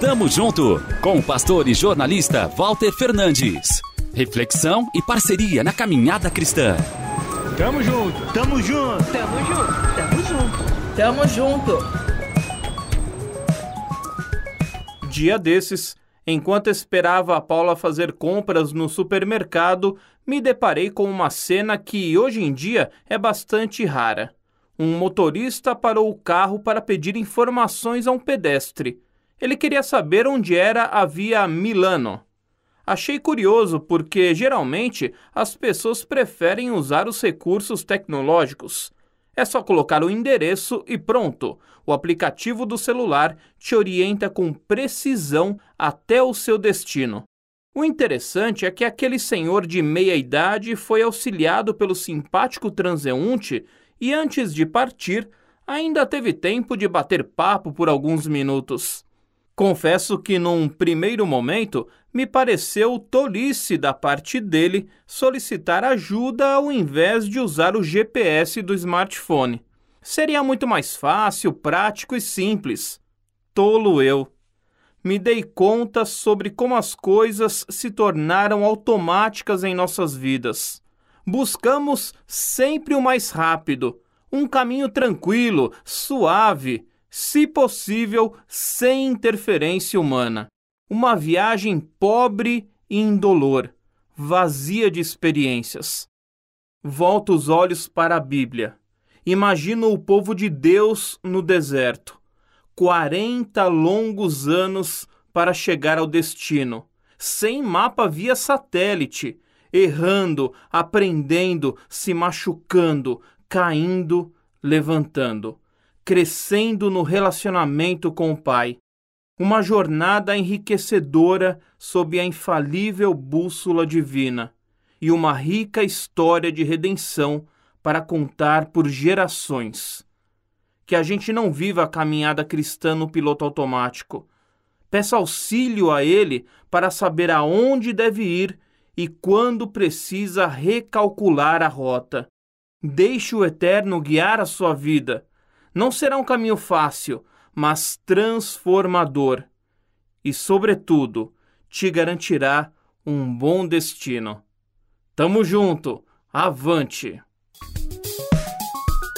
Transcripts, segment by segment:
Tamo junto com o pastor e jornalista Walter Fernandes. Reflexão e parceria na caminhada cristã. Tamo junto, tamo junto, tamo junto, tamo junto, tamo junto. Dia desses, enquanto esperava a Paula fazer compras no supermercado, me deparei com uma cena que hoje em dia é bastante rara. Um motorista parou o carro para pedir informações a um pedestre. Ele queria saber onde era a via Milano. Achei curioso porque geralmente as pessoas preferem usar os recursos tecnológicos. É só colocar o endereço e pronto. O aplicativo do celular te orienta com precisão até o seu destino. O interessante é que aquele senhor de meia idade foi auxiliado pelo simpático transeunte e antes de partir, ainda teve tempo de bater papo por alguns minutos. Confesso que, num primeiro momento, me pareceu tolice da parte dele solicitar ajuda ao invés de usar o GPS do smartphone. Seria muito mais fácil, prático e simples. Tolo eu. Me dei conta sobre como as coisas se tornaram automáticas em nossas vidas. Buscamos sempre o mais rápido, um caminho tranquilo, suave, se possível, sem interferência humana. Uma viagem pobre e indolor, vazia de experiências. Volto os olhos para a Bíblia. Imagino o povo de Deus no deserto. 40 longos anos para chegar ao destino, sem mapa via satélite, errando, aprendendo, se machucando, caindo, levantando, crescendo no relacionamento com o Pai. Uma jornada enriquecedora sob a infalível bússola divina e uma rica história de redenção para contar por gerações. Que a gente não viva a caminhada cristã no piloto automático. Peça auxílio a Ele para saber aonde deve ir e quando precisa recalcular a rota. Deixe o Eterno guiar a sua vida. Não será um caminho fácil, mas transformador. E, sobretudo, te garantirá um bom destino. Tamo junto, avante!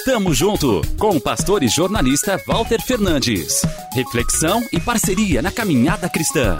Tamo junto com o pastor e jornalista Walter Fernandes. Reflexão e parceria na caminhada cristã.